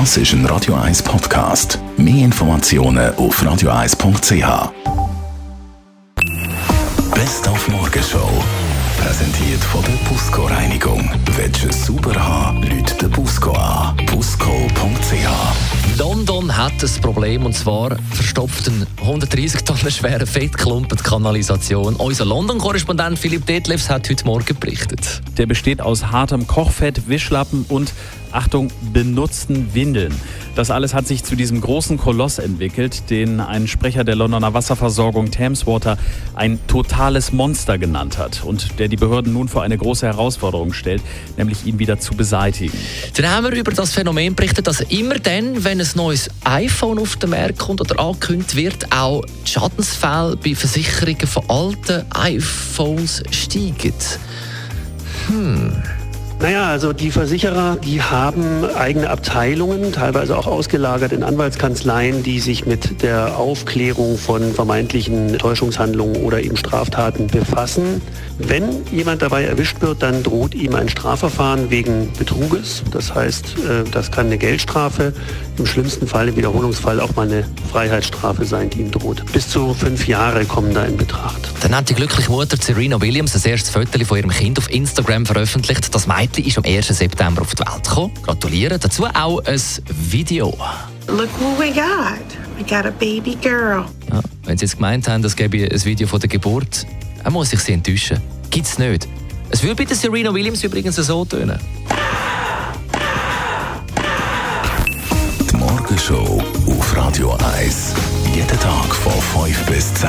Das ist ein Radio 1 Podcast. Mehr Informationen auf radio1.ch. Best auf Morgenshow. Präsentiert von der Busco Reinigung. Willst du es sauber haben, Leute den Busco an. Busco.ch. Hat ein Problem und zwar verstopft einen 130 Tonnen schweren Fettklumpen die Kanalisation. Unser London-Korrespondent Philipp Detlefs hat heute Morgen berichtet. Der besteht aus hartem Kochfett, Wischlappen und Achtung, benutzten Windeln. Das alles hat sich zu diesem großen Koloss entwickelt, den ein Sprecher der Londoner Wasserversorgung Thameswater ein totales Monster genannt hat und der die Behörden nun vor eine große Herausforderung stellt, nämlich ihn wieder zu beseitigen. Dann haben wir über das Phänomen berichtet, dass immer dann, wenn ein neues iPhone auf den Markt kommt oder angekündigt wird, auch die Schadensfälle bei Versicherungen von alten iPhones steigen. Hm. Naja, also die Versicherer, die haben eigene Abteilungen, teilweise auch ausgelagert in Anwaltskanzleien, die sich mit der Aufklärung von vermeintlichen Täuschungshandlungen oder eben Straftaten befassen. Wenn jemand dabei erwischt wird, dann droht ihm ein Strafverfahren wegen Betruges. Das heißt, äh, das kann eine Geldstrafe, im schlimmsten Fall, im Wiederholungsfall auch mal eine Freiheitsstrafe sein, die ihm droht. Bis zu fünf Jahre kommen da in Betracht. Dann hat die glückliche Mutter Serena Williams das erste Foto von ihrem Kind auf Instagram veröffentlicht. Das Mädchen ist am 1. September auf die Welt gekommen. Gratulieren. Dazu auch ein Video. Look what we got. We got a baby girl. Ja, wenn Sie jetzt gemeint haben, es gäbe ein Video von der Geburt, dann muss ich Sie enttäuschen. Gibt es nicht. Es würde bei der Serena Williams übrigens so tönen. Die Morgenshow auf Radio 1. Jeden Tag von 5 bis 10.